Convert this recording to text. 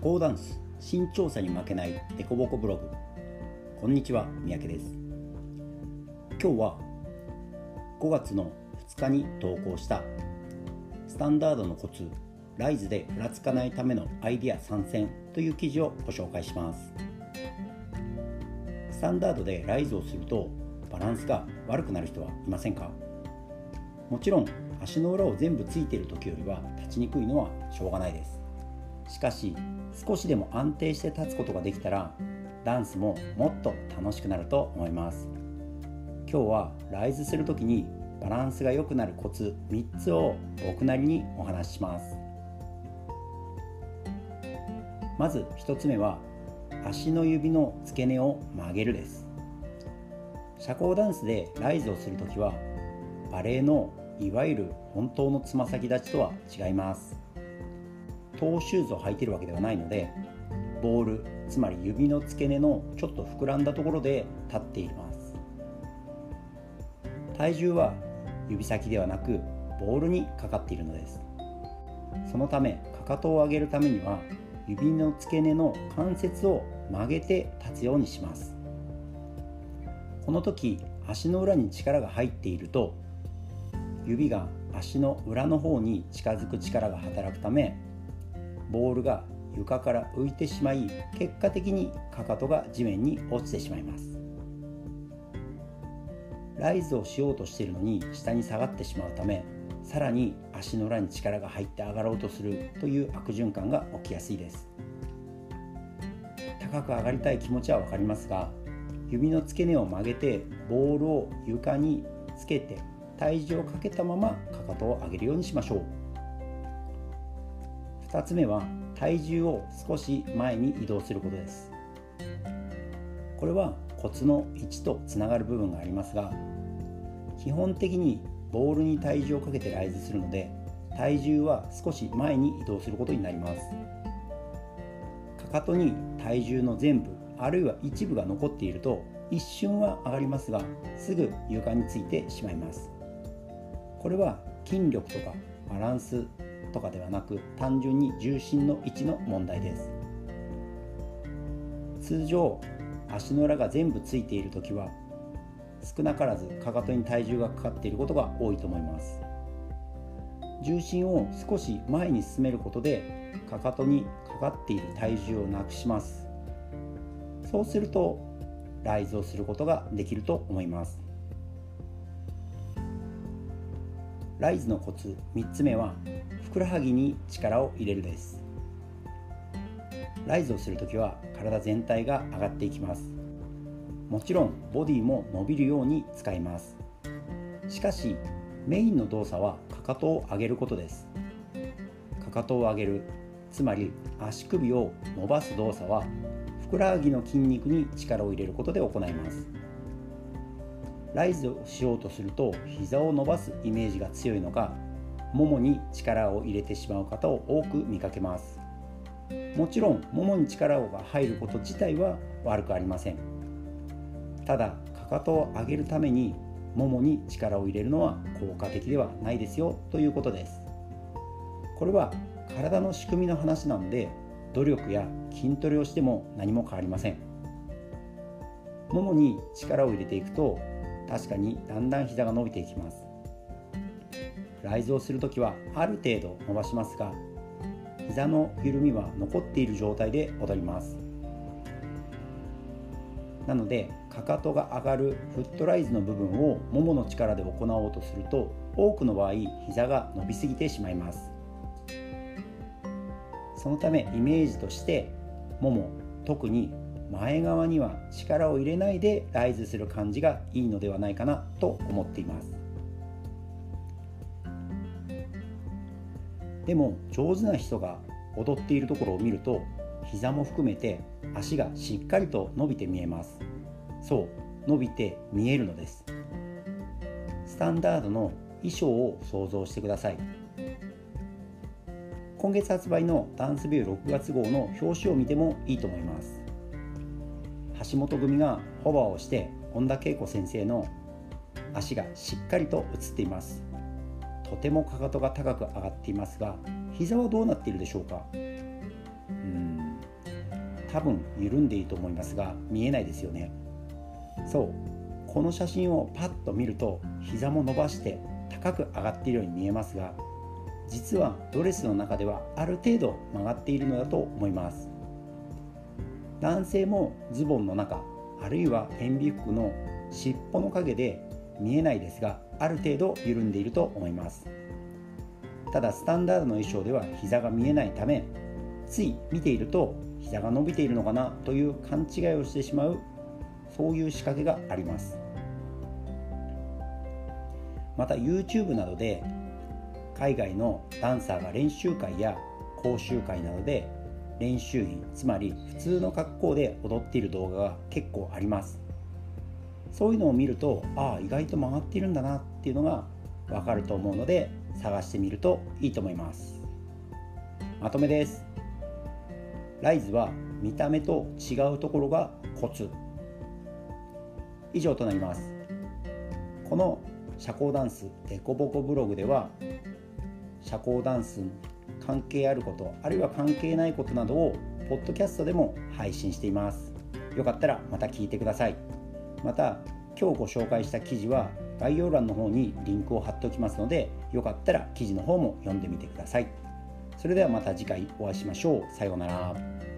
社交ダンス身長差に負けないデコボコブログ。こんにちは三宅です。今日は5月の2日に投稿したスタンダードのコツライズでふらつかないためのアイディア参戦という記事をご紹介します。スタンダードでライズをするとバランスが悪くなる人はいませんか？もちろん足の裏を全部ついている時よりは立ちにくいのはしょうがないです。しかし少しでも安定して立つことができたらダンスももっと楽しくなると思います。今日はライズする時にバランスが良くなるコツ3つを僕なりにお話しします。まず1つ目は足の指の付け根を曲げるです。社交ダンスでライズをする時はバレエのいわゆる本当のつま先立ちとは違います。トーシューズを履いているわけではないのでボールつまり指の付け根のちょっと膨らんだところで立っています。体重は指先ではなくボールにかかっているのです。そのためかかとを上げるためには指の付け根の関節を曲げて立つようにします。この時足の裏に力が入っていると指が足の裏の方に近づく力が働くためボールが床から浮いてしまい結果的にかかとが地面に落ちてしまいます。ライズをしようとしているのに下に下がってしまうためさらに足の裏に力が入って上がろうとするという悪循環が起きやすいです。高く上がりたい気持ちは分かりますが指の付け根を曲げてボールを床につけて体重をかけたままかかとを上げるようにしましょう。2つ目は体重を少し前に移動することです。これは骨の位置とつながる部分がありますが基本的にボールに体重をかけてライズするので体重は少し前に移動することになります。かかとに体重の全部あるいは一部が残っていると一瞬は上がりますがすぐ床についてしまいます。これは筋力とかバランスとかではなく単純に重心の位置の問題です。通常足の裏が全部ついている時は少なからずかかとに体重がかかっていることが多いと思います。重心を少し前に進めることでかかとにかかっている体重をなくします。そうするとライズをすることができると思います。ライズのコツ3つ目はふくらはぎに力を入れるです。ライズをするときは体全体が上がっていきます。もちろんボディも伸びるように使います。しかしメインの動作はかかとを上げることです。かかとを上げるつまり足首を伸ばす動作はふくらはぎの筋肉に力を入れることで行います。ライズをしようとすると膝を伸ばすイメージが強いのかももに力を入れてしまう方を多く見かけます。もちろんももに力が入ること自体は悪くありません。ただかかとを上げるためにももに力を入れるのは効果的ではないですよということです。これは体の仕組みの話なので努力や筋トレをしても何も変わりません。ももに力を入れていくと確かにだんだん膝が伸びていきます。ライズをするときはある程度伸ばしますが膝の緩みは残っている状態で踊ります。なのでかかとが上がるフットライズの部分をももの力で行おうとすると多くの場合膝が伸びすぎてしまいます。そのためイメージとしてもも特に前側には力を入れないでライズする感じがいいのではないかなと思っています。でも上手な人が踊っているところを見ると膝も含めて足がしっかりと伸びて見えます。そう伸びて見えるのです。スタンダードの衣装を想像してください。今月発売のダンスビュー6月号の表紙を見てもいいと思います。橋本組がホバーをして本田恵子先生の足がしっかりと映っています。とてもかかとが高く上がっていますが膝はどうなっているでしょうか？うん。多分緩んでいると思いますが見えないですよね。そう。この写真をパッと見ると膝も伸ばして高く上がっているように見えますが実はドレスの中ではある程度曲がっているのだと思います。男性もズボンの中あるいは塩ビ服の尻尾の影で見えないですがある程度緩んでいると思います。ただスタンダードの衣装では膝が見えないためつい見ていると膝が伸びているのかなという勘違いをしてしまうそういう仕掛けがあります。また YouTube などで海外のダンサーが練習会や講習会などで練習着つまり普通の格好で踊っている動画が結構あります。そういうのを見るとああ意外と曲がっているんだなっていうのがわかると思うので探してみるといいと思います。まとめです。ライズは見た目と違うところがコツ。以上となります。この社交ダンスデコボコブログでは社交ダンス関係あることあるいは関係ないことなどをポッドキャストでも配信しています。よかったらまた聞いてください。また今日ご紹介した記事は概要欄の方にリンクを貼っておきますのでよかったら記事の方も読んでみてください。それではまた次回お会いしましょう。さようなら。